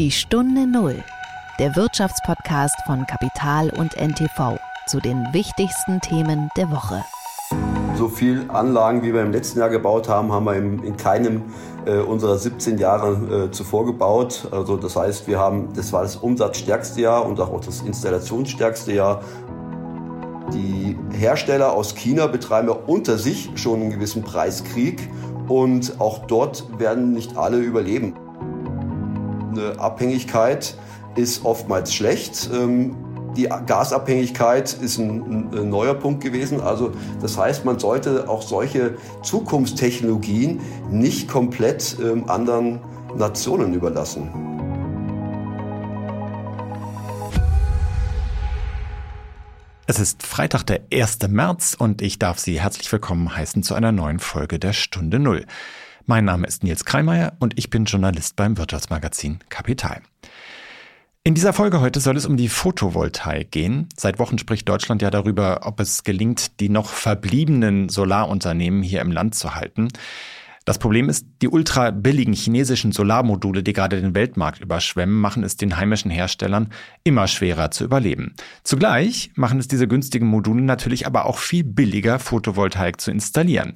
Die Stunde Null, der Wirtschaftspodcast von Kapital und NTV zu den wichtigsten Themen der Woche. So viel Anlagen, wie wir im letzten Jahr gebaut haben, haben wir in, in keinem äh, unserer 17 Jahre äh, zuvor gebaut. Also das heißt, wir haben, das war das umsatzstärkste Jahr und auch das installationsstärkste Jahr. Die Hersteller aus China betreiben ja unter sich schon einen gewissen Preiskrieg und auch dort werden nicht alle überleben. Eine Abhängigkeit ist oftmals schlecht. Ähm, die Gasabhängigkeit ist ein, neuer Punkt gewesen. Also das heißt, man sollte auch solche Zukunftstechnologien nicht komplett ähm, anderen Nationen überlassen. Es ist Freitag, der 1. März und ich darf Sie herzlich willkommen heißen zu einer neuen Folge der Stunde Null. Mein Name ist Nils Kreimeier und ich bin Journalist beim Wirtschaftsmagazin Kapital. In dieser Folge heute soll es um die Photovoltaik gehen. Seit Wochen spricht Deutschland ja darüber, ob es gelingt, die noch verbliebenen Solarunternehmen hier im Land zu halten. Das Problem ist, die ultra billigen chinesischen Solarmodule, die gerade den Weltmarkt überschwemmen, machen es den heimischen Herstellern immer schwerer zu überleben. Zugleich machen es diese günstigen Module natürlich aber auch viel billiger, Photovoltaik zu installieren.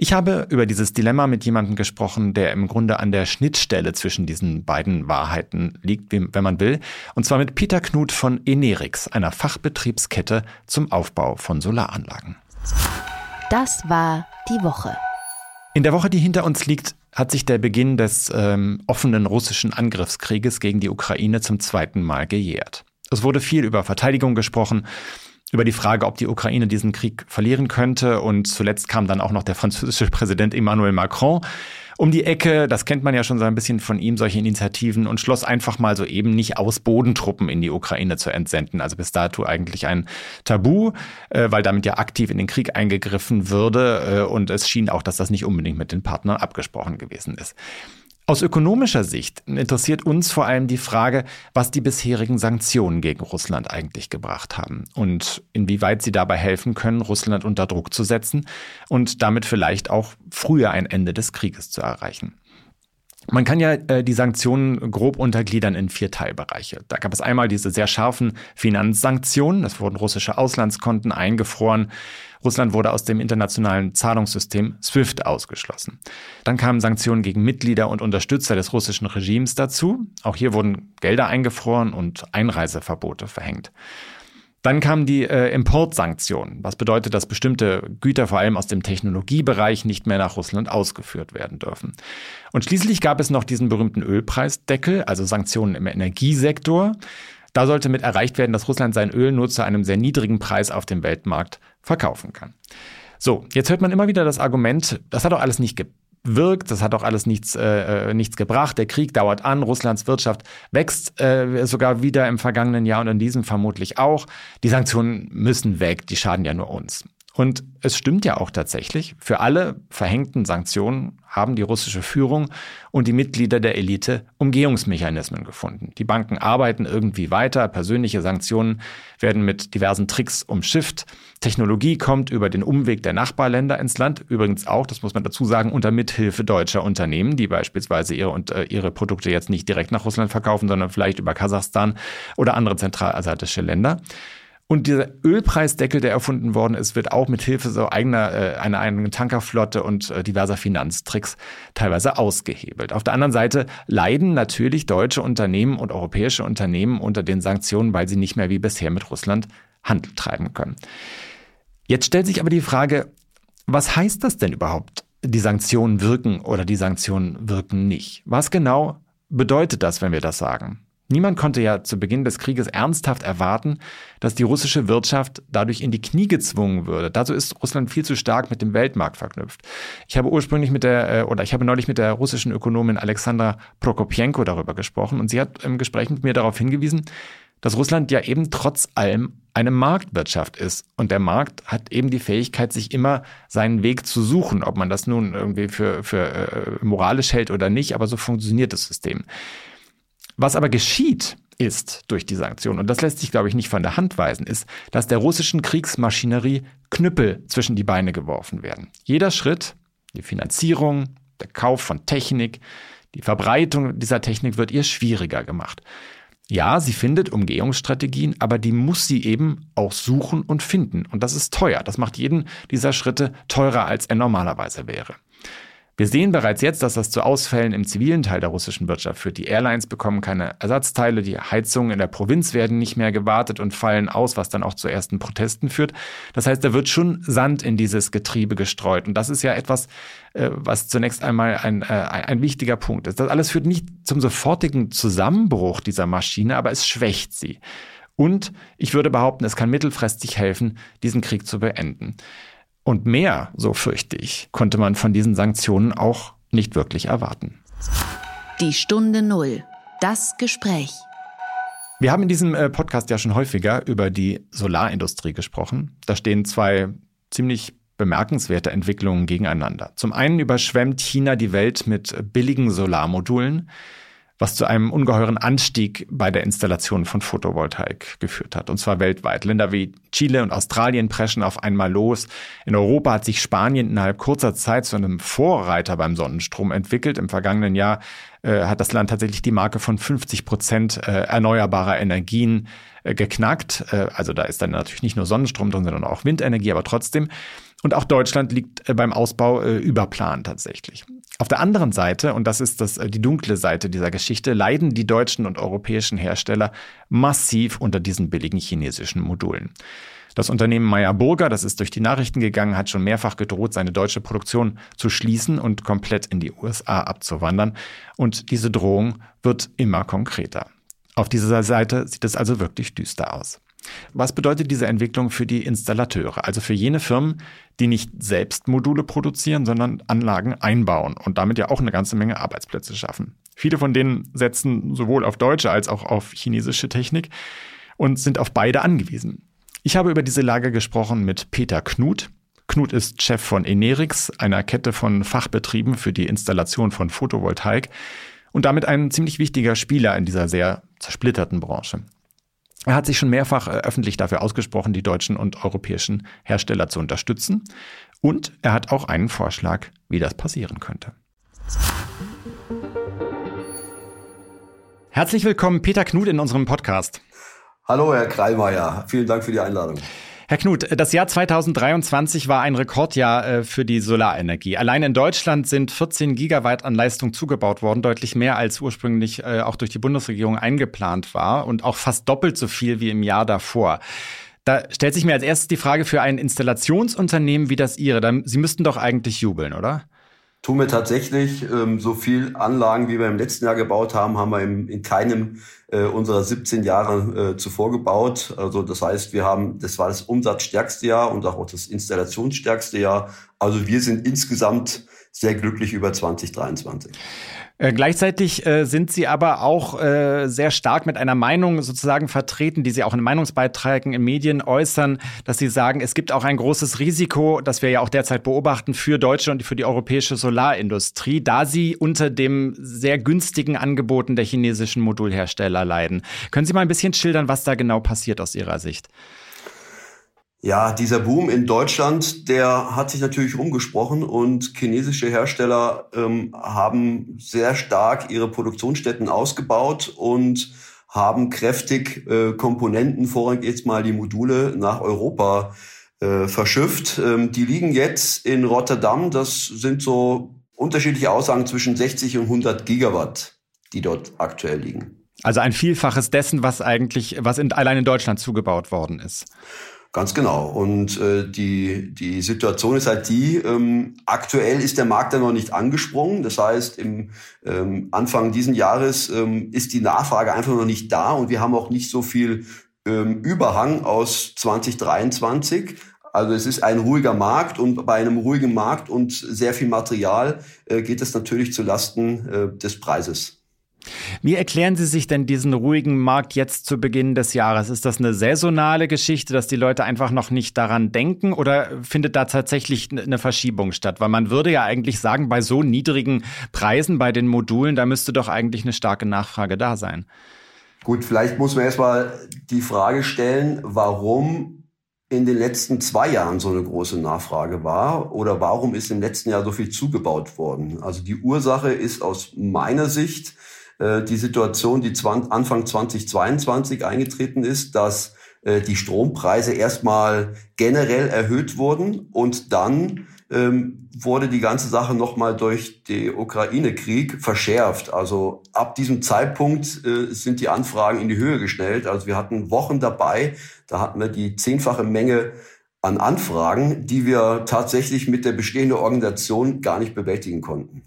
Ich habe über dieses Dilemma mit jemandem gesprochen, der im Grunde an der Schnittstelle zwischen diesen beiden Wahrheiten liegt, wenn man will, und zwar mit Peter Knut von Enerix, einer Fachbetriebskette zum Aufbau von Solaranlagen. Das war die Woche. In der Woche, die hinter uns liegt, hat sich der Beginn des ähm, offenen russischen Angriffskrieges gegen die Ukraine zum zweiten Mal gejährt. Es wurde viel über Verteidigung gesprochen, über die Frage, ob die Ukraine diesen Krieg verlieren könnte. Und zuletzt kam dann auch noch der französische Präsident Emmanuel Macron um die Ecke, das kennt man ja schon so ein bisschen von ihm, solche Initiativen, und schloss einfach mal so eben nicht aus, Bodentruppen in die Ukraine zu entsenden. Also bis dato eigentlich ein Tabu, äh, weil damit ja aktiv in den Krieg eingegriffen würde. Äh, und es schien auch, dass das nicht unbedingt mit den Partnern abgesprochen gewesen ist. Aus ökonomischer Sicht interessiert uns vor allem die Frage, was die bisherigen Sanktionen gegen Russland eigentlich gebracht haben und inwieweit sie dabei helfen können, Russland unter Druck zu setzen und damit vielleicht auch früher ein Ende des Krieges zu erreichen. Man kann ja äh, die Sanktionen grob untergliedern in vier Teilbereiche. Da gab es einmal diese sehr scharfen Finanzsanktionen. Es wurden russische Auslandskonten eingefroren. Russland wurde aus dem internationalen Zahlungssystem SWIFT ausgeschlossen. Dann kamen Sanktionen gegen Mitglieder und Unterstützer des russischen Regimes dazu. Auch hier wurden Gelder eingefroren und Einreiseverbote verhängt. Dann kamen die äh, Importsanktionen, was bedeutet, dass bestimmte Güter vor allem aus dem Technologiebereich nicht mehr nach Russland ausgeführt werden dürfen. Und schließlich gab es noch diesen berühmten Ölpreisdeckel, also Sanktionen im Energiesektor. Da sollte mit erreicht werden, dass Russland sein Öl nur zu einem sehr niedrigen Preis auf dem Weltmarkt verkaufen kann. So, jetzt hört man immer wieder das Argument, das hat doch alles nicht wirkt. Das hat auch alles nichts, äh, äh, nichts gebracht. Der Krieg dauert an, Russlands Wirtschaft wächst äh, sogar wieder im vergangenen Jahr und in diesem vermutlich auch. Die Sanktionen müssen weg, die schaden ja nur uns. Und es stimmt ja auch tatsächlich, für alle verhängten Sanktionen haben die russische Führung und die Mitglieder der Elite Umgehungsmechanismen gefunden. Die Banken arbeiten irgendwie weiter, persönliche Sanktionen werden mit diversen Tricks umschifft, Technologie kommt über den Umweg der Nachbarländer ins Land, übrigens auch, das muss man dazu sagen, unter Mithilfe deutscher Unternehmen, die beispielsweise ihre, und, äh, ihre Produkte jetzt nicht direkt nach Russland verkaufen, sondern vielleicht über Kasachstan oder andere zentralasiatische Länder. Und dieser Ölpreisdeckel, der erfunden worden ist, wird auch mit Hilfe so eigener, äh, einer eigenen Tankerflotte und äh, diverser Finanztricks teilweise ausgehebelt. Auf der anderen Seite leiden natürlich deutsche Unternehmen und europäische Unternehmen unter den Sanktionen, weil sie nicht mehr wie bisher mit Russland Handel treiben können. Jetzt stellt sich aber die Frage, was heißt das denn überhaupt? Die Sanktionen wirken oder die Sanktionen wirken nicht. Was genau bedeutet das, wenn wir das sagen? Niemand konnte ja zu Beginn des Krieges ernsthaft erwarten, dass die russische Wirtschaft dadurch in die Knie gezwungen würde. Dazu ist Russland viel zu stark mit dem Weltmarkt verknüpft. Ich habe ursprünglich mit der, äh, oder ich habe neulich mit der russischen Ökonomin Alexandra Prokopienko darüber gesprochen und sie hat im Gespräch mit mir darauf hingewiesen, dass Russland ja eben trotz allem eine Marktwirtschaft ist. Und der Markt hat eben die Fähigkeit, sich immer seinen Weg zu suchen, ob man das nun irgendwie für, für äh, moralisch hält oder nicht, aber so funktioniert das System. Was aber geschieht, ist durch die Sanktionen, und das lässt sich, glaube ich, nicht von der Hand weisen, ist, dass der russischen Kriegsmaschinerie Knüppel zwischen die Beine geworfen werden. Jeder Schritt, die Finanzierung, der Kauf von Technik, Die Verbreitung dieser Technik wird ihr schwieriger gemacht. Ja, sie findet Umgehungsstrategien, aber die muss sie eben auch suchen und finden. Und das ist teuer. Das macht jeden dieser Schritte teurer, als er normalerweise wäre. Wir sehen bereits jetzt, dass das zu Ausfällen im zivilen Teil der russischen Wirtschaft führt. Die Airlines bekommen keine Ersatzteile, die Heizungen in der Provinz werden nicht mehr gewartet und fallen aus, was dann auch zu ersten Protesten führt. Das heißt, da wird schon Sand in dieses Getriebe gestreut. Und das ist ja etwas, äh, was zunächst einmal ein, äh, ein wichtiger Punkt ist. Das alles führt nicht zum sofortigen Zusammenbruch dieser Maschine, aber es schwächt sie. Und ich würde behaupten, es kann mittelfristig helfen, diesen Krieg zu beenden. Und mehr, so fürchte ich, konnte man von diesen Sanktionen auch nicht wirklich erwarten. Die Stunde Null. Das Gespräch. Wir haben in diesem äh, Podcast ja schon häufiger über die Solarindustrie gesprochen. Da stehen zwei ziemlich bemerkenswerte Entwicklungen gegeneinander. Zum einen überschwemmt China die Welt mit billigen Solarmodulen was zu einem ungeheuren Anstieg bei der Installation von Photovoltaik geführt hat, und zwar weltweit. Länder wie Chile und Australien preschen auf einmal los. In Europa hat sich Spanien innerhalb kurzer Zeit zu einem Vorreiter beim Sonnenstrom entwickelt. Im vergangenen Jahr äh, hat das Land tatsächlich die Marke von 50 Prozent äh, erneuerbarer Energien äh, geknackt. Äh, also da ist dann natürlich nicht nur Sonnenstrom drin, sondern auch Windenergie, aber trotzdem. Und auch Deutschland liegt äh, beim Ausbau äh, über Plan tatsächlich. Auf der anderen Seite, und das ist das, äh, die dunkle Seite dieser Geschichte, leiden die deutschen und europäischen Hersteller massiv unter diesen billigen chinesischen Modulen. Das Unternehmen Meyer Burger, das ist durch die Nachrichten gegangen, hat schon mehrfach gedroht, seine deutsche Produktion zu schließen und komplett in die USA abzuwandern. Und diese Drohung wird immer konkreter. Auf dieser Seite sieht es also wirklich düster aus. Was bedeutet diese Entwicklung für die Installateure, also für jene Firmen, die nicht selbst Module produzieren, sondern Anlagen einbauen und damit ja auch eine ganze Menge Arbeitsplätze schaffen? Viele von denen setzen sowohl auf deutsche als auch auf chinesische Technik und sind auf beide angewiesen. Ich habe über diese Lage gesprochen mit Peter Knut. Knut ist Chef von Enerix, einer Kette von Fachbetrieben für die Installation von Photovoltaik und damit ein ziemlich wichtiger Spieler in dieser sehr zersplitterten Branche. Er hat sich schon mehrfach äh, öffentlich dafür ausgesprochen, die deutschen und europäischen Hersteller zu unterstützen. Und er hat auch einen Vorschlag, wie das passieren könnte. Herzlich willkommen, Peter Knut, in unserem Podcast. Hallo, Herr Kreilmeier. Vielen Dank für die Einladung. Herr Knut, das Jahr 2023 war ein Rekordjahr äh, für die Solarenergie. Allein in Deutschland sind 14 Gigawatt an Leistung zugebaut worden, deutlich mehr als ursprünglich äh, auch durch die Bundesregierung eingeplant war und auch fast doppelt so viel wie im Jahr davor. Da stellt sich mir als erstes die Frage für ein Installationsunternehmen wie das Ihre. Sie müssten doch eigentlich jubeln, oder? Tun wir tatsächlich ähm, so viel Anlagen, wie wir im letzten Jahr gebaut haben, haben wir im, in keinem äh, unserer 17 Jahre äh, zuvor gebaut. Also das heißt, wir haben, das war das umsatzstärkste Jahr und auch das installationsstärkste Jahr. Also wir sind insgesamt sehr glücklich über 2023. Äh, gleichzeitig äh, sind sie aber auch äh, sehr stark mit einer Meinung sozusagen vertreten, die sie auch in Meinungsbeiträgen in Medien äußern, dass sie sagen, es gibt auch ein großes Risiko, das wir ja auch derzeit beobachten für deutsche und für die europäische Solarindustrie, da sie unter dem sehr günstigen Angeboten der chinesischen Modulhersteller leiden. Können Sie mal ein bisschen schildern, was da genau passiert aus Ihrer Sicht? Ja, dieser Boom in Deutschland, der hat sich natürlich umgesprochen und chinesische Hersteller ähm, haben sehr stark ihre Produktionsstätten ausgebaut und haben kräftig äh, Komponenten, vorrangig jetzt mal die Module, nach Europa äh, verschifft. Ähm, die liegen jetzt in Rotterdam. Das sind so unterschiedliche Aussagen zwischen 60 und 100 Gigawatt, die dort aktuell liegen. Also ein Vielfaches dessen, was eigentlich, was in, allein in Deutschland zugebaut worden ist. Ganz genau. Und äh, die, die Situation ist halt die, ähm, aktuell ist der Markt ja noch nicht angesprungen. Das heißt, im ähm, Anfang diesen Jahres ähm, ist die Nachfrage einfach noch nicht da und wir haben auch nicht so viel ähm, Überhang aus 2023. Also es ist ein ruhiger Markt und bei einem ruhigen Markt und sehr viel Material äh, geht es natürlich zu Lasten äh, des Preises. Wie erklären Sie sich denn diesen ruhigen Markt jetzt zu Beginn des Jahres? Ist das eine saisonale Geschichte, dass die Leute einfach noch nicht daran denken oder findet da tatsächlich eine Verschiebung statt? Weil man würde ja eigentlich sagen, bei so niedrigen Preisen bei den Modulen, da müsste doch eigentlich eine starke Nachfrage da sein. Gut, vielleicht muss man erstmal die Frage stellen, warum in den letzten zwei Jahren so eine große Nachfrage war oder warum ist im letzten Jahr so viel zugebaut worden. Also die Ursache ist aus meiner Sicht äh, die Situation, die Anfang 2022 eingetreten ist, dass äh, die Strompreise erstmal generell erhöht wurden und dann ähm, wurde die ganze Sache nochmal durch den Ukraine-Krieg verschärft. Also ab diesem Zeitpunkt äh, sind die Anfragen in die Höhe gestellt. Also wir hatten Wochen dabei, da hatten wir die zehnfache Menge an Anfragen, die wir tatsächlich mit der bestehenden Organisation gar nicht bewältigen konnten.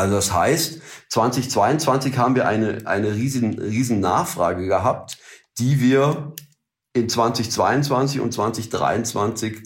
Also das heißt, 2022 haben wir eine, eine riesen, riesen Nachfrage gehabt, die wir in 2022 und 2023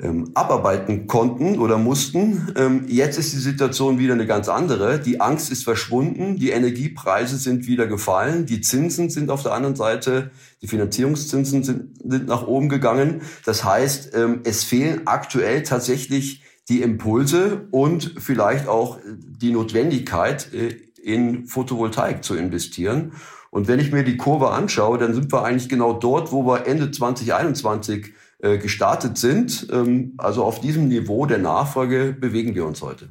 ähm, abarbeiten konnten oder mussten. Ähm, jetzt ist die Situation wieder eine ganz andere. Die Angst ist verschwunden, die Energiepreise sind wieder gefallen, die Zinsen sind auf der anderen Seite, die Finanzierungszinsen sind, sind nach oben gegangen. Das heißt, ähm, es fehlen aktuell tatsächlich die Impulse und vielleicht auch die Notwendigkeit, äh, in Photovoltaik zu investieren. Und wenn ich mir die Kurve anschaue, dann sind wir eigentlich genau dort, wo wir Ende 2021 äh, gestartet sind. Ähm, also auf diesem Niveau der Nachfrage bewegen wir uns heute.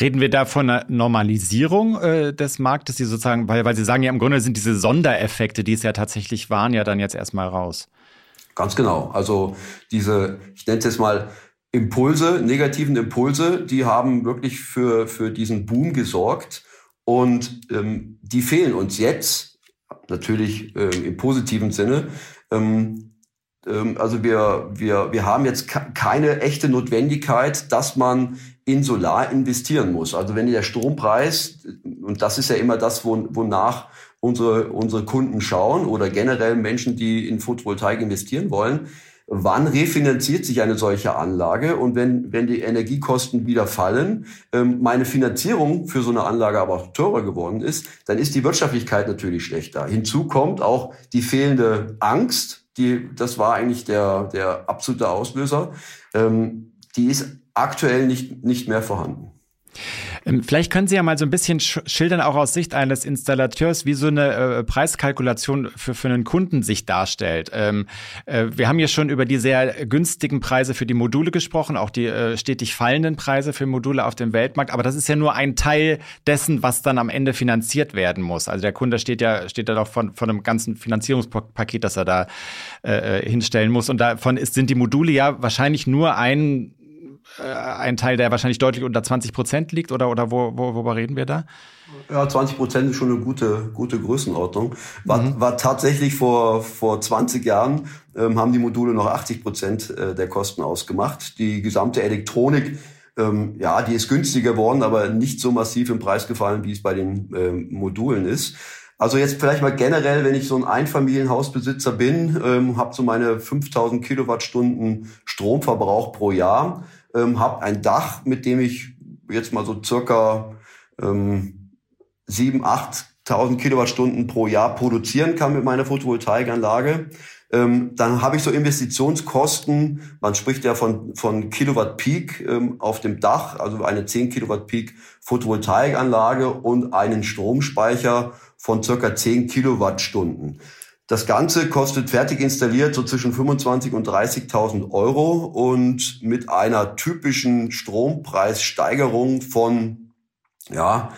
Reden wir da von einer Normalisierung äh, des Marktes, die sozusagen, weil, weil Sie sagen ja im Grunde sind diese Sondereffekte, die es ja tatsächlich waren, ja dann jetzt erstmal raus. Ganz genau. Also diese, ich nenne es jetzt mal Impulse, negativen Impulse, die haben wirklich für, für diesen Boom gesorgt. Und ähm, die fehlen uns jetzt, natürlich ähm, im positiven Sinne. Ähm, ähm, also wir, wir, wir haben jetzt keine echte Notwendigkeit, dass man in Solar investieren muss. Also wenn der Strompreis, und das ist ja immer das, wonach unsere, unsere Kunden schauen oder generell Menschen, die in Photovoltaik investieren wollen, wann refinanziert sich eine solche Anlage und wenn, wenn die Energiekosten wieder fallen, ähm, meine Finanzierung für so eine Anlage aber auch teurer geworden ist, dann ist die Wirtschaftlichkeit natürlich schlechter. Hinzu kommt auch die fehlende Angst, die, das war eigentlich der, der absolute Auslöser, ähm, die ist aktuell nicht, nicht mehr vorhanden. Ähm, vielleicht können Sie ja mal so ein bisschen schildern, auch aus Sicht eines Installateurs, wie so eine äh, Preiskalkulation für, für einen Kunden sich darstellt. Ähm, äh, wir haben ja schon über die sehr günstigen Preise für die Module gesprochen, auch die äh, stetig fallenden Preise für Module auf dem Weltmarkt. Aber das ist ja nur ein Teil dessen, was dann am Ende finanziert werden muss. Also der Kunde steht ja, steht ja doch von, von einem ganzen Finanzierungspaket, das er da hinstellen muss. Und davon ist, sind die Module ja wahrscheinlich nur ein ein Teil, der wahrscheinlich deutlich unter 20 Prozent liegt oder, oder wo, wo, worüber reden wir da? Ja, 20 Prozent ist schon eine gute, gute Größenordnung. War, mhm. war tatsächlich vor, vor 20 Jahren, ähm, haben die Module noch 80 Prozent äh, der Kosten ausgemacht. Die gesamte Elektronik, ähm, ja, die ist günstiger geworden, aber nicht so massiv im Preis gefallen, wie es bei den ähm, Modulen ist. Also jetzt vielleicht mal generell, wenn ich so ein Einfamilienhausbesitzer bin, ähm, habe so meine 5000 Kilowattstunden Stromverbrauch pro Jahr, ähm, habe ein Dach, mit dem ich jetzt mal so circa ähm, 7.000, 8.000 Kilowattstunden pro Jahr produzieren kann mit meiner Photovoltaikanlage. Ähm, dann habe ich so Investitionskosten, man spricht ja von, von Kilowatt Peak ähm, auf dem Dach, also eine 10 Kilowatt Peak Photovoltaikanlage und einen Stromspeicher von circa 10 Kilowattstunden. Das Ganze kostet fertig installiert so zwischen 25 und 30.000 Euro und mit einer typischen Strompreissteigerung von, ja,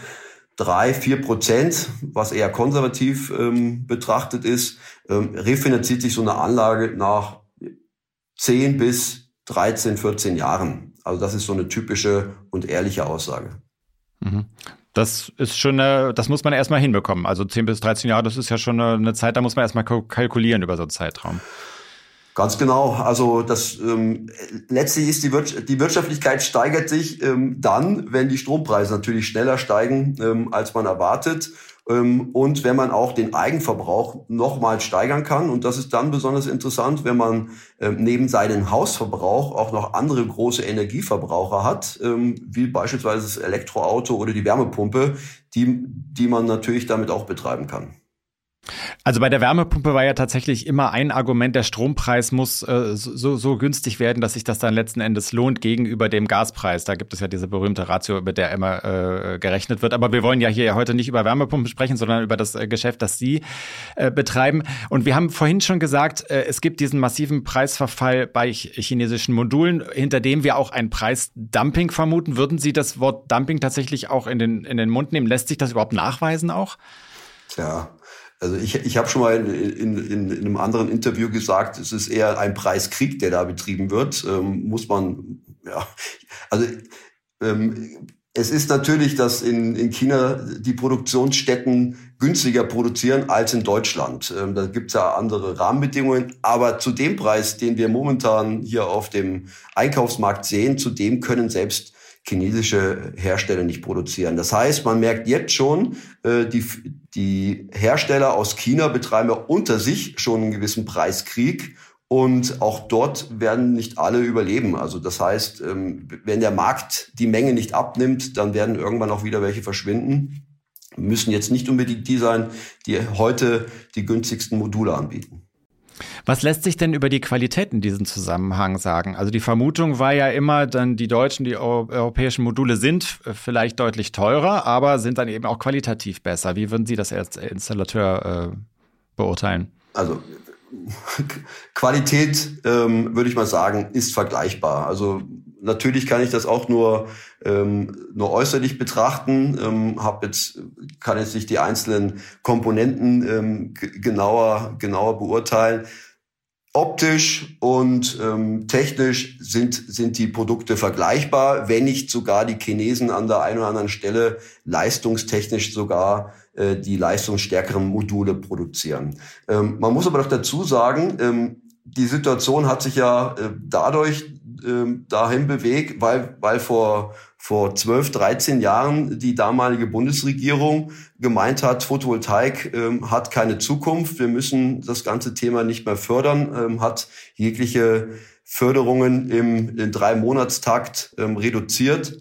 drei, vier Prozent, was eher konservativ ähm, betrachtet ist, ähm, refinanziert sich so eine Anlage nach 10 bis 13, 14 Jahren. Also das ist so eine typische und ehrliche Aussage. Mhm. Das ist schon, eine, das muss man erstmal hinbekommen. Also 10 bis 13 Jahre, das ist ja schon eine Zeit, da muss man erstmal kalkulieren über so einen Zeitraum. Ganz genau. Also das ähm, letztlich ist die, Wir die Wirtschaftlichkeit steigert sich ähm, dann, wenn die Strompreise natürlich schneller steigen, ähm, als man erwartet. Ähm, und wenn man auch den Eigenverbrauch nochmal steigern kann. Und das ist dann besonders interessant, wenn man ähm, neben seinem Hausverbrauch auch noch andere große Energieverbraucher hat, ähm, wie beispielsweise das Elektroauto oder die Wärmepumpe, die, die man natürlich damit auch betreiben kann. Also bei der Wärmepumpe war ja tatsächlich immer ein Argument, der Strompreis muss äh, so, so günstig werden, dass sich das dann letzten Endes lohnt gegenüber dem Gaspreis. Da gibt es ja diese berühmte Ratio, über der immer äh, gerechnet wird. Aber wir wollen ja hier heute nicht über Wärmepumpen sprechen, sondern über das äh, Geschäft, das Sie äh, betreiben. Und wir haben vorhin schon gesagt, äh, es gibt diesen massiven Preisverfall bei chinesischen Modulen, hinter dem wir auch ein Preisdumping vermuten. Würden Sie das Wort Dumping tatsächlich auch in den, in den Mund nehmen? Lässt sich das überhaupt nachweisen auch? Tja, also ich, ich habe schon mal in, in, in, in einem anderen Interview gesagt, es ist eher ein Preiskrieg, der da betrieben wird. Ähm, muss man, ja, also ähm, es ist natürlich, dass in, in China die Produktionsstätten günstiger produzieren als in Deutschland. Ähm, da gibt's ja andere Rahmenbedingungen. Aber zu dem Preis, den wir momentan hier auf dem Einkaufsmarkt sehen, zu dem können selbst chinesische Hersteller nicht produzieren. Das heißt, man merkt jetzt schon, äh, die, die Hersteller aus China betreiben ja unter sich schon einen gewissen Preiskrieg. Und auch dort werden nicht alle überleben. Also das heißt, ähm, wenn der Markt die Menge nicht abnimmt, dann werden irgendwann auch wieder welche verschwinden. Müssen jetzt nicht unbedingt die sein, die heute die günstigsten Module anbieten. Was lässt sich denn über die Qualität in diesem Zusammenhang sagen? Also die Vermutung war ja immer, dann die deutschen, die europäischen Module sind vielleicht deutlich teurer, aber sind dann eben auch qualitativ besser. Wie würden Sie das als Installateur äh, beurteilen? Also Qualität, ähm, würde ich mal sagen, ist vergleichbar. Also natürlich kann ich das auch nur ähm, nur äußerlich betrachten. Ähm, hab jetzt kann jetzt nicht die einzelnen Komponenten ähm, genauer genauer beurteilen. Optisch und ähm, technisch sind, sind die Produkte vergleichbar, wenn nicht sogar die Chinesen an der einen oder anderen Stelle leistungstechnisch sogar äh, die leistungsstärkeren Module produzieren. Ähm, man muss aber doch dazu sagen, ähm, die Situation hat sich ja äh, dadurch ähm, dahin bewegt, weil, weil vor, vor 12, 13 Jahren die damalige Bundesregierung gemeint hat, Photovoltaik ähm, hat keine Zukunft, wir müssen das ganze Thema nicht mehr fördern, ähm, hat jegliche Förderungen im, im Drei-Monatstakt ähm, reduziert.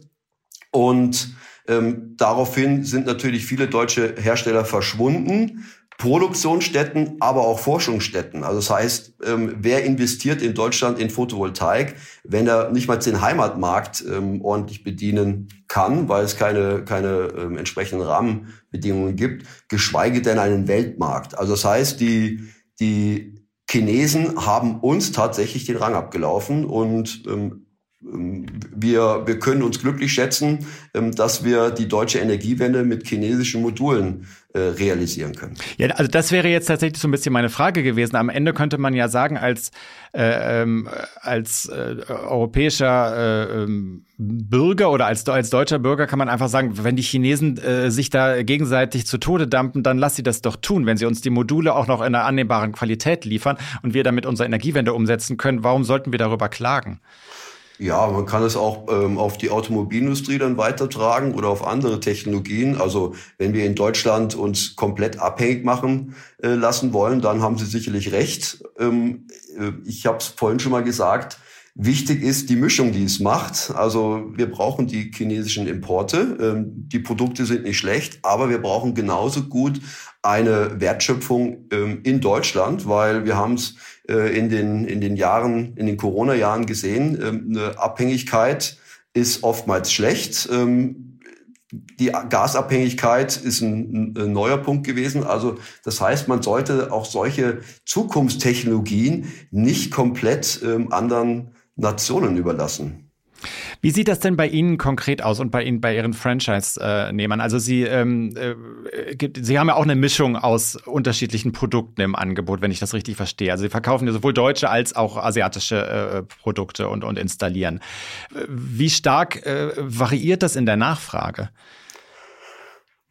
Und ähm, daraufhin sind natürlich viele deutsche Hersteller verschwunden. Produktionsstätten, aber auch Forschungsstätten. Also das heißt, ähm, wer investiert in Deutschland in Photovoltaik, wenn er nicht mal den Heimatmarkt ähm, ordentlich bedienen kann, weil es keine, keine ähm, entsprechenden Rahmenbedingungen gibt, geschweige denn einen Weltmarkt. Also das heißt, die, die Chinesen haben uns tatsächlich den Rang abgelaufen und ähm, wir, wir können uns glücklich schätzen, ähm, dass wir die deutsche Energiewende mit chinesischen Modulen äh, realisieren können. Ja, also das wäre jetzt tatsächlich so ein bisschen meine Frage gewesen. Am Ende könnte man ja sagen, als, äh, ähm, als äh, europäischer äh, ähm, Bürger oder als, als deutscher Bürger kann man einfach sagen, wenn die Chinesen äh, sich da gegenseitig zu Tode dampen, dann lass sie das doch tun. Wenn sie uns die Module auch noch in einer annehmbaren Qualität liefern und wir damit unsere Energiewende umsetzen können, warum sollten wir darüber klagen? Ja, man kann es auch ähm, auf die Automobilindustrie dann weitertragen oder auf andere Technologien. Also wenn wir in Deutschland uns komplett abhängig machen äh, lassen wollen, dann haben Sie sicherlich recht. Ähm, äh, ich habe es vorhin schon mal gesagt. Wichtig ist die Mischung, die es macht. Also wir brauchen die chinesischen Importe. Ähm, die Produkte sind nicht schlecht, aber wir brauchen genauso gut eine Wertschöpfung ähm, in Deutschland, weil wir haben es äh, in, den, in den Jahren, in den Corona-Jahren gesehen, ähm, eine Abhängigkeit ist oftmals schlecht. Die Gasabhängigkeit ist ein, neuer Punkt gewesen. Also das heißt, man sollte auch solche Zukunftstechnologien nicht komplett anderen Nationen überlassen. Wie sieht das denn bei Ihnen konkret aus und bei Ihnen, bei Ihren Franchise-Nehmern? Also Sie, ähm, äh, gibt, Sie haben ja auch eine Mischung aus unterschiedlichen Produkten im Angebot, wenn ich das richtig verstehe. Also Sie verkaufen ja sowohl deutsche als auch asiatische äh, Produkte und, und installieren. Wie stark äh, variiert das in der Nachfrage?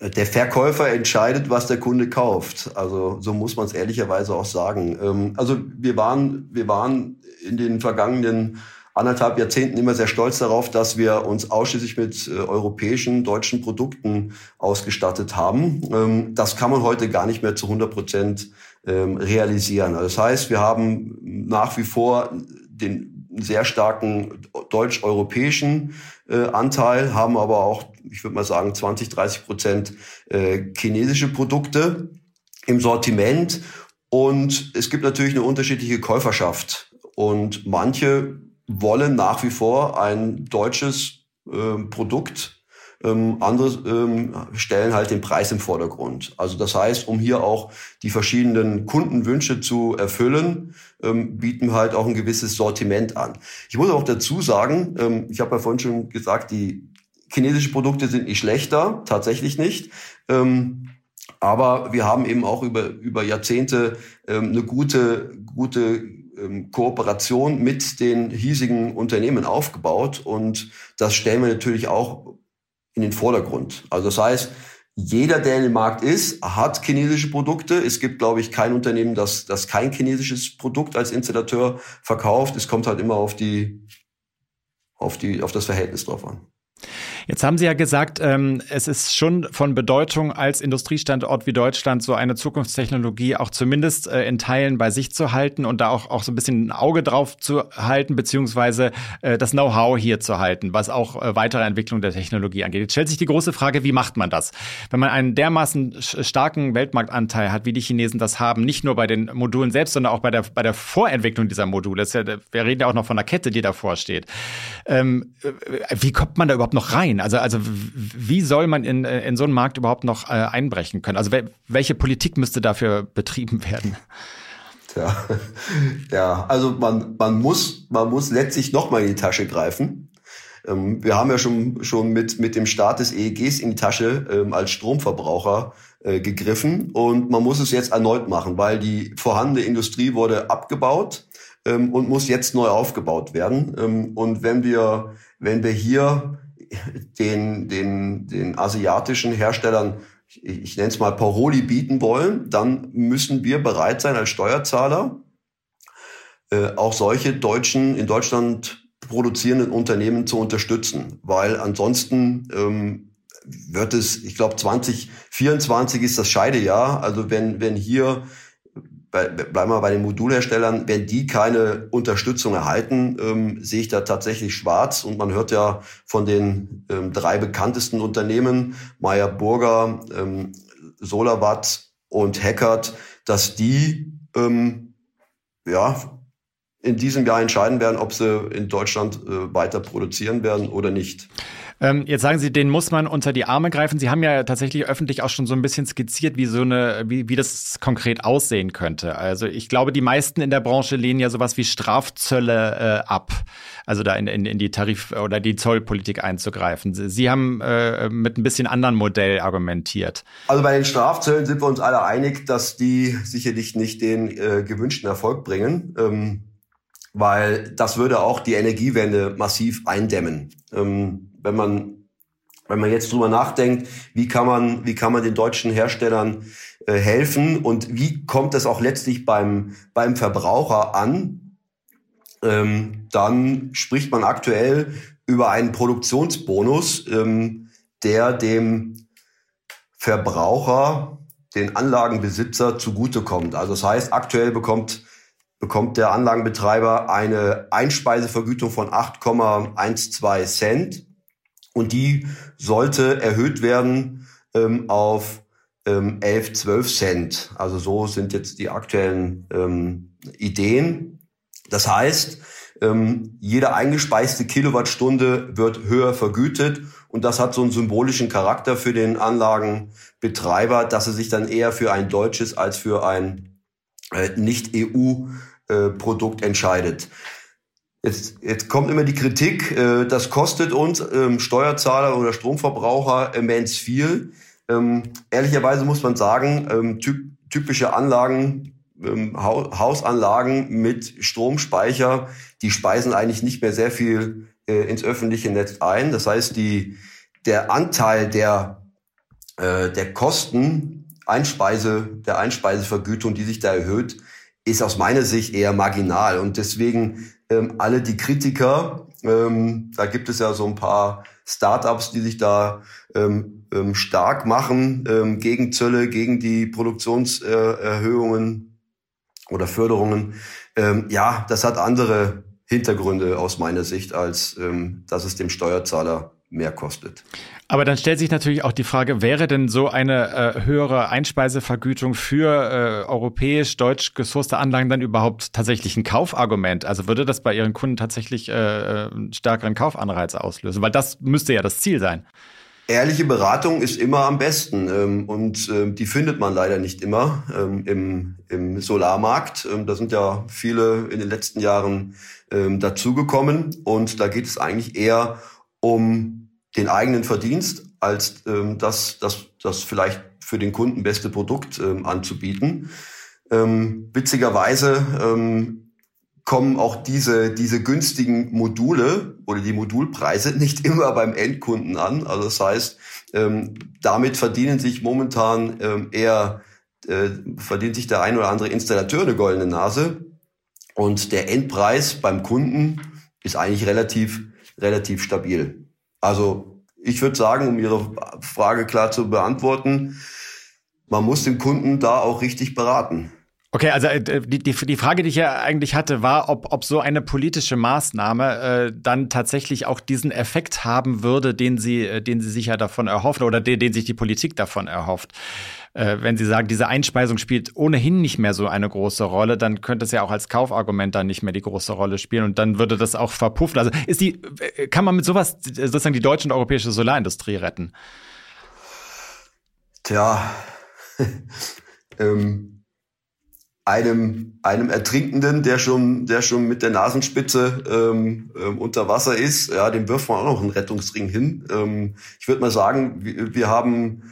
Der Verkäufer entscheidet, was der Kunde kauft. Also so muss man es ehrlicherweise auch sagen. Ähm, also wir waren, wir waren in den vergangenen anderthalb Jahrzehnten immer sehr stolz darauf, dass wir uns ausschließlich mit äh, europäischen, deutschen Produkten ausgestattet haben. Ähm, das kann man heute gar nicht mehr zu 100 Prozent ähm, realisieren. Also das heißt, wir haben nach wie vor den sehr starken deutsch-europäischen äh, Anteil, haben aber auch, ich würde mal sagen, 20, 30 Prozent äh, chinesische Produkte. im Sortiment und es gibt natürlich eine unterschiedliche Käuferschaft. Und manche wollen nach wie vor ein deutsches äh, Produkt. Ähm, andere ähm, stellen halt den Preis im Vordergrund. Also das heißt, um hier auch die verschiedenen Kundenwünsche zu erfüllen, ähm, bieten halt auch ein gewisses Sortiment an. Ich muss auch dazu sagen, ähm, ich habe ja vorhin schon gesagt, die chinesischen Produkte sind nicht schlechter, tatsächlich nicht. Ähm, aber wir haben eben auch über, über Jahrzehnte ähm, eine gute, gute Kooperation mit den hiesigen Unternehmen aufgebaut. Und das stellen wir natürlich auch in den Vordergrund. Also das heißt, jeder, der dem Markt ist, hat chinesische Produkte. Es gibt, glaube ich, kein Unternehmen, das, das kein chinesisches Produkt als Installateur verkauft. Es kommt halt immer auf die, auf die, auf das Verhältnis drauf an. Jetzt haben Sie ja gesagt, ähm, es ist schon von Bedeutung, als Industriestandort wie Deutschland so eine Zukunftstechnologie auch zumindest äh, in Teilen bei sich zu halten und da auch, auch so ein bisschen ein Auge drauf zu halten, beziehungsweise äh, das Know-how hier zu halten, was auch äh, weitere Entwicklung der Technologie angeht. Jetzt stellt sich die große Frage, wie macht man das? Wenn man einen dermaßen starken Weltmarktanteil hat, wie die Chinesen das haben, nicht nur bei den Modulen selbst, sondern auch bei der, bei der Vorentwicklung dieser Module. Ja, wir reden ja auch noch von einer Kette, die davor steht. Ähm, äh, wie kommt man da überhaupt noch rein? Also, also wie soll man in, in so einen Markt überhaupt noch äh, einbrechen können? Also welche Politik müsste dafür betrieben werden? Tja, ja, also man, man muss, man muss letztlich nochmal in die Tasche greifen. Ähm, wir haben ja schon, schon mit, mit dem Start des EEGs in die Tasche ähm, als Stromverbraucher äh, gegriffen und man muss es jetzt erneut machen, weil die vorhandene Industrie wurde abgebaut ähm, und muss jetzt neu aufgebaut werden. Ähm, und wenn wir, wenn wir hier den, den, den asiatischen Herstellern, ich, ich nenne es mal Paroli bieten wollen, dann müssen wir bereit sein als Steuerzahler, äh, auch solche deutschen, in Deutschland produzierenden Unternehmen zu unterstützen, weil ansonsten ähm, wird es, ich glaube 2024 ist das Scheidejahr, also wenn, wenn hier bei, bleiben wir bei den Modulherstellern, wenn die keine Unterstützung erhalten, ähm, sehe ich da tatsächlich schwarz. Und man hört ja von den ähm, drei bekanntesten Unternehmen, Meyer Burger, ähm, Solarwatt und Hackert, dass die ähm, ja in diesem Jahr entscheiden werden, ob sie in Deutschland äh, weiter produzieren werden oder nicht. Ähm, jetzt sagen Sie, den muss man unter die Arme greifen. Sie haben ja tatsächlich öffentlich auch schon so ein bisschen skizziert, wie so eine, wie, wie das konkret aussehen könnte. Also ich glaube, die meisten in der Branche lehnen ja sowas wie Strafzölle äh, ab. Also da in, in, in die Tarif- oder die Zollpolitik einzugreifen. Sie haben äh, mit ein bisschen anderen Modell argumentiert. Also bei den Strafzöllen sind wir uns alle einig, dass die sicherlich nicht den äh, gewünschten Erfolg bringen. Ähm weil das würde auch die Energiewende massiv eindämmen. Ähm, wenn man wenn man jetzt drüber nachdenkt, wie kann man wie kann man den deutschen Herstellern äh, helfen und wie kommt es auch letztlich beim beim Verbraucher an, ähm, dann spricht man aktuell über einen Produktionsbonus, ähm, der dem Verbraucher, den Anlagenbesitzer zugutekommt. Also das heißt, aktuell bekommt bekommt der Anlagenbetreiber eine Einspeisevergütung von 8,12 Cent und die sollte erhöht werden ähm, auf ähm, 11, 12 Cent. Also so sind jetzt die aktuellen ähm, Ideen. Das heißt, ähm, jede eingespeiste Kilowattstunde wird höher vergütet und das hat so einen symbolischen Charakter für den Anlagenbetreiber, dass er sich dann eher für ein deutsches als für ein äh, Nicht-EU-Produkt äh, entscheidet. Jetzt, jetzt kommt immer die Kritik, äh, das kostet uns ähm, Steuerzahler oder Stromverbraucher immens viel. Ähm, ehrlicherweise muss man sagen, ähm, typ, typische Anlagen, ähm, Hausanlagen mit Stromspeicher, die speisen eigentlich nicht mehr sehr viel äh, ins öffentliche Netz ein. Das heißt, die, der Anteil der, äh, der Kosten, Einspeise, der Einspeisevergütung, die sich da erhöht, ist aus meiner Sicht eher marginal. Und deswegen ähm, alle die Kritiker, ähm, da gibt es ja so ein paar Startups, die sich da ähm, ähm, stark machen ähm, gegen Zölle, gegen die Produktionserhöhungen äh, oder Förderungen. Ähm, ja, das hat andere Hintergründe aus meiner Sicht, als ähm, dass es dem Steuerzahler mehr kostet. Aber dann stellt sich natürlich auch die Frage, wäre denn so eine äh, höhere Einspeisevergütung für äh, europäisch-deutsch gesourcete Anlagen dann überhaupt tatsächlich ein Kaufargument? Also würde das bei Ihren Kunden tatsächlich äh, einen stärkeren Kaufanreiz auslösen? Weil das müsste ja das Ziel sein. Ehrliche Beratung ist immer am besten ähm, und ähm, die findet man leider nicht immer ähm, im, im Solarmarkt. Ähm, da sind ja viele in den letzten Jahren ähm, dazugekommen und da geht es eigentlich eher um den eigenen Verdienst, als ähm, das, das, das vielleicht für den Kunden beste Produkt ähm, anzubieten. Ähm, witzigerweise ähm, kommen auch diese, diese günstigen Module oder die Modulpreise nicht immer beim Endkunden an. Also das heißt, ähm, damit verdienen sich momentan ähm, eher, äh, verdient sich der ein oder andere Installateur eine goldene Nase. Und der Endpreis beim Kunden ist eigentlich relativ, relativ stabil. Also ich würde sagen, um Ihre Frage klar zu beantworten, man muss den Kunden da auch richtig beraten. Okay, also äh, die, die, die Frage, die ich ja eigentlich hatte, war, ob, ob so eine politische Maßnahme äh, dann tatsächlich auch diesen Effekt haben würde, den sie, äh, den sie sich ja davon erhoffen oder den, den sich die Politik davon erhofft. Äh, wenn Sie sagen, diese Einspeisung spielt ohnehin nicht mehr so eine große Rolle, dann könnte es ja auch als Kaufargument dann nicht mehr die große Rolle spielen und dann würde das auch verpuffen. Also ist die, äh, kann man mit sowas sozusagen die deutsche und europäische Solarindustrie retten? Tja, ähm einem, einem Ertrinkenden, der schon, der schon mit der Nasenspitze ähm, ähm, unter Wasser ist, ja, dem wirft man auch noch einen Rettungsring hin. Ähm, ich würde mal sagen, wir, wir haben,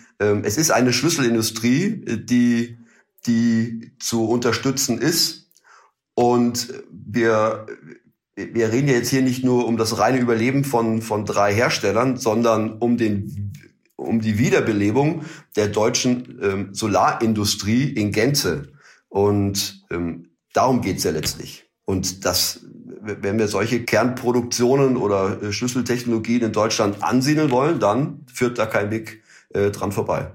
es ist eine Schlüsselindustrie, die, die zu unterstützen ist. Und wir, wir reden ja jetzt hier nicht nur um das reine Überleben von, von drei Herstellern, sondern um den, um die Wiederbelebung der deutschen ähm, Solarindustrie in Gänze. Und ähm, darum geht's ja letztlich. Und das, wenn wir solche Kernproduktionen oder äh, Schlüsseltechnologien in Deutschland ansiedeln wollen, dann führt da kein Weg äh, dran vorbei.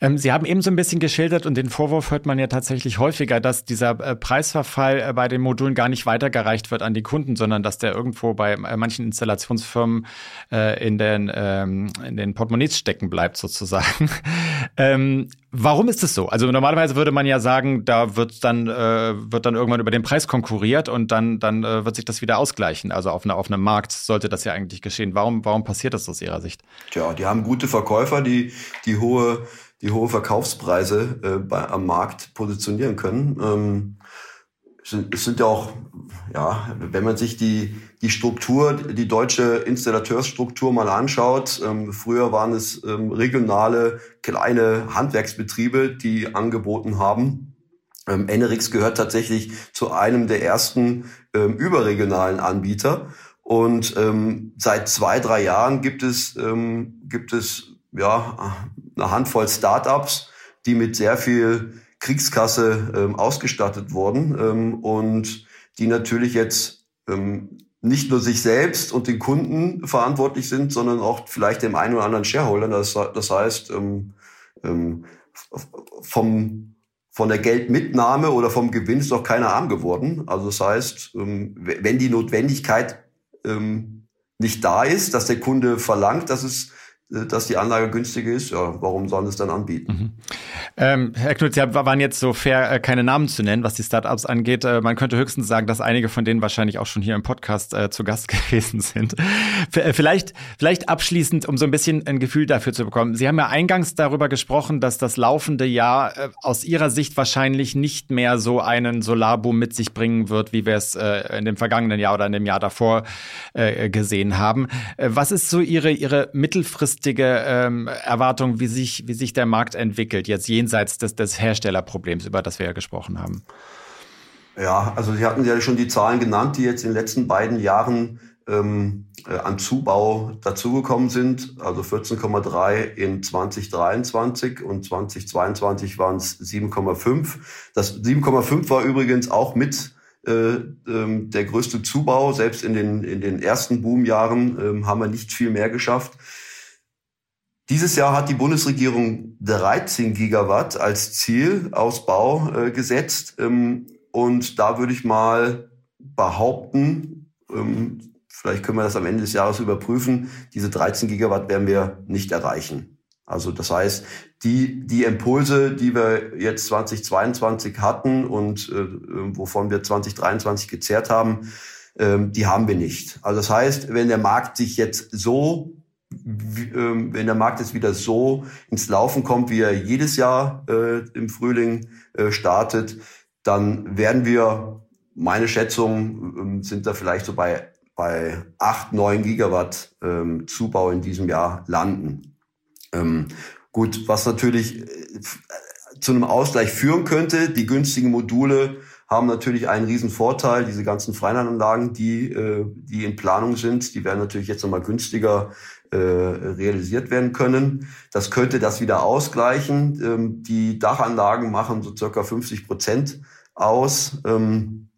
Ähm, Sie haben eben so ein bisschen geschildert und den Vorwurf hört man ja tatsächlich häufiger, dass dieser äh, Preisverfall äh, bei den Modulen gar nicht weitergereicht wird an die Kunden, sondern dass der irgendwo bei äh, manchen Installationsfirmen äh, in, den, ähm, in den Portemonnaies stecken bleibt sozusagen. ähm, warum ist es so? Also normalerweise würde man ja sagen, da wird dann, äh, wird dann irgendwann über den Preis konkurriert und dann, dann äh, wird sich das wieder ausgleichen. Also auf, eine, auf einem Markt sollte das ja eigentlich geschehen. Warum, warum passiert das aus Ihrer Sicht? Tja, die haben gute Verkäufer, die, die hohe die hohe Verkaufspreise äh, bei, am Markt positionieren können. Ähm, es sind ja auch, ja, wenn man sich die, die Struktur, die deutsche Installateursstruktur mal anschaut, ähm, früher waren es ähm, regionale kleine Handwerksbetriebe, die angeboten haben. Ähm, Enerix gehört tatsächlich zu einem der ersten ähm, überregionalen Anbieter. Und ähm, seit zwei, drei Jahren gibt es, ähm, gibt es ja, eine Handvoll Startups, die mit sehr viel Kriegskasse ähm, ausgestattet wurden ähm, und die natürlich jetzt ähm, nicht nur sich selbst und den Kunden verantwortlich sind, sondern auch vielleicht dem einen oder anderen Shareholder. Das, das heißt, ähm, ähm, vom, von der Geldmitnahme oder vom Gewinn ist doch keiner arm geworden. Also das heißt, ähm, wenn die Notwendigkeit ähm, nicht da ist, dass der Kunde verlangt, dass es dass die Anlage günstiger ist, ja, warum sollen es dann anbieten? Mhm. Ähm, Herr Knut, Sie waren jetzt so fair, äh, keine Namen zu nennen, was die Startups angeht. Äh, man könnte höchstens sagen, dass einige von denen wahrscheinlich auch schon hier im Podcast äh, zu Gast gewesen sind. Äh, vielleicht, vielleicht abschließend, um so ein bisschen ein Gefühl dafür zu bekommen. Sie haben ja eingangs darüber gesprochen, dass das laufende Jahr aus Ihrer Sicht wahrscheinlich nicht mehr so einen Solarboom mit sich bringen wird, wie wir es in dem vergangenen Jahr oder in dem Jahr davor gesehen haben. was ist so Ihre, Ihre mittelfristige langfristige ähm, Erwartung, wie sich, wie sich der Markt entwickelt, jetzt jenseits des, des Herstellerproblems, über das wir ja gesprochen haben? Ja, also Sie hatten ja schon die Zahlen genannt, die jetzt in den letzten beiden Jahren ähm, äh, an Zubau dazugekommen sind. Also 14,3 in 2023 und 2022 waren es 7,5. Das 7,5 war übrigens auch mit äh, ähm, der größte Zubau. Selbst in den, in den ersten Boomjahren ähm, haben wir nicht viel mehr geschafft. Dieses Jahr hat die Bundesregierung 13 Gigawatt als Zielausbau äh, gesetzt. Ähm, und da würde ich mal behaupten, ähm, vielleicht können wir das am Ende des Jahres überprüfen, diese 13 Gigawatt werden wir nicht erreichen. Also das heißt, die, die Impulse, die wir jetzt 2022 hatten und äh, wovon wir 2023 gezehrt haben, äh, die haben wir nicht. Also das heißt, wenn der Markt sich jetzt so ähm, wenn der Markt jetzt wieder so ins Laufen kommt, wie er jedes Jahr äh, im Frühling äh, startet, dann werden wir, meine Schätzungen äh, sind da vielleicht so bei, bei 8, 9 Gigawatt ähm, Zubau in diesem Jahr landen. Ähm, gut, was natürlich äh, zu einem Ausgleich führen könnte, die günstigen Module haben natürlich einen riesen Vorteil. Diese ganzen Freilandanlagen, die, äh, die in Planung sind, die werden natürlich jetzt nochmal günstiger äh, realisiert werden können. Das könnte das wieder ausgleichen. Ähm, die Dachanlagen machen so circa 50 Prozent aus. Ähm,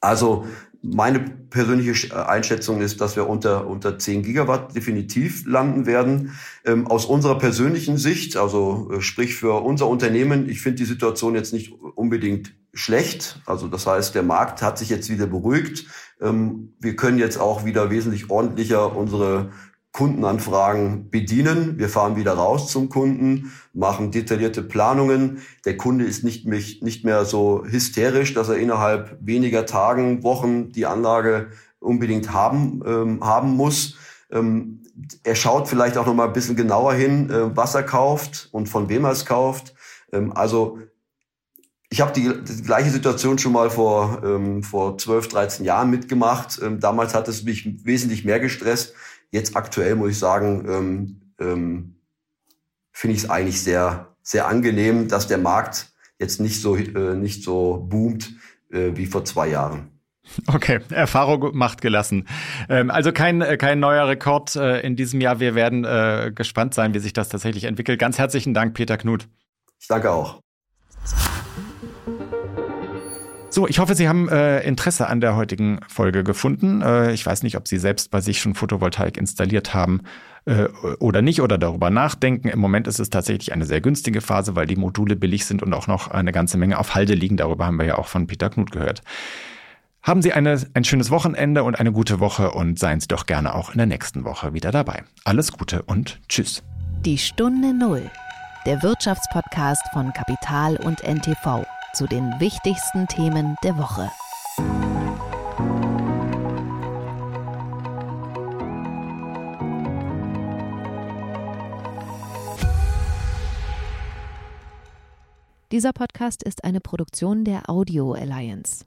also meine persönliche äh, Einschätzung ist, dass wir unter, unter 10 Gigawatt definitiv landen werden. Ähm, aus unserer persönlichen Sicht, also äh, sprich für unser Unternehmen, ich finde die Situation jetzt nicht unbedingt schlecht. Also das heißt, der Markt hat sich jetzt wieder beruhigt. Ähm, wir können jetzt auch wieder wesentlich ordentlicher unsere Kundenanfragen bedienen. Wir fahren wieder raus zum Kunden, machen detaillierte Planungen. Der Kunde ist nicht, nicht mehr so hysterisch, dass er innerhalb weniger Tagen, Wochen die Anlage unbedingt haben, ähm, haben muss. Ähm, er schaut vielleicht auch noch mal ein bisschen genauer hin, äh, was er kauft und von wem er es kauft. Ähm, also ich habe die, die, gleiche Situation schon mal vor, ähm, vor 12, 13 Jahren mitgemacht. Ähm, damals hat es mich wesentlich mehr gestresst Jetzt aktuell muss ich sagen, ähm, ähm, finde ich es eigentlich sehr, sehr angenehm, dass der Markt jetzt nicht so, äh, nicht so boomt äh, wie vor zwei Jahren. Okay, Erfahrung macht gelassen. Ähm, also kein, äh, kein neuer Rekord äh, in diesem Jahr. Wir werden äh, gespannt sein, wie sich das tatsächlich entwickelt. Ganz herzlichen Dank, Peter Knut. Ich danke auch. So, ich hoffe, Sie haben äh, Interesse an der heutigen Folge gefunden. Äh, ich weiß nicht, ob Sie selbst bei sich schon Photovoltaik installiert haben äh, oder nicht oder darüber nachdenken. Im Moment ist es tatsächlich eine sehr günstige Phase, weil die Module billig sind und auch noch eine ganze Menge auf Halde liegen. Darüber haben wir ja auch von Peter Knut gehört. Haben Sie eine, ein schönes Wochenende und eine gute Woche und seien Sie doch gerne auch in der nächsten Woche wieder dabei. Alles Gute und Tschüss. Die Stunde Null, der Wirtschaftspodcast von Kapital und NTV zu den wichtigsten Themen der Woche. Dieser Podcast ist eine Produktion der Audio Alliance.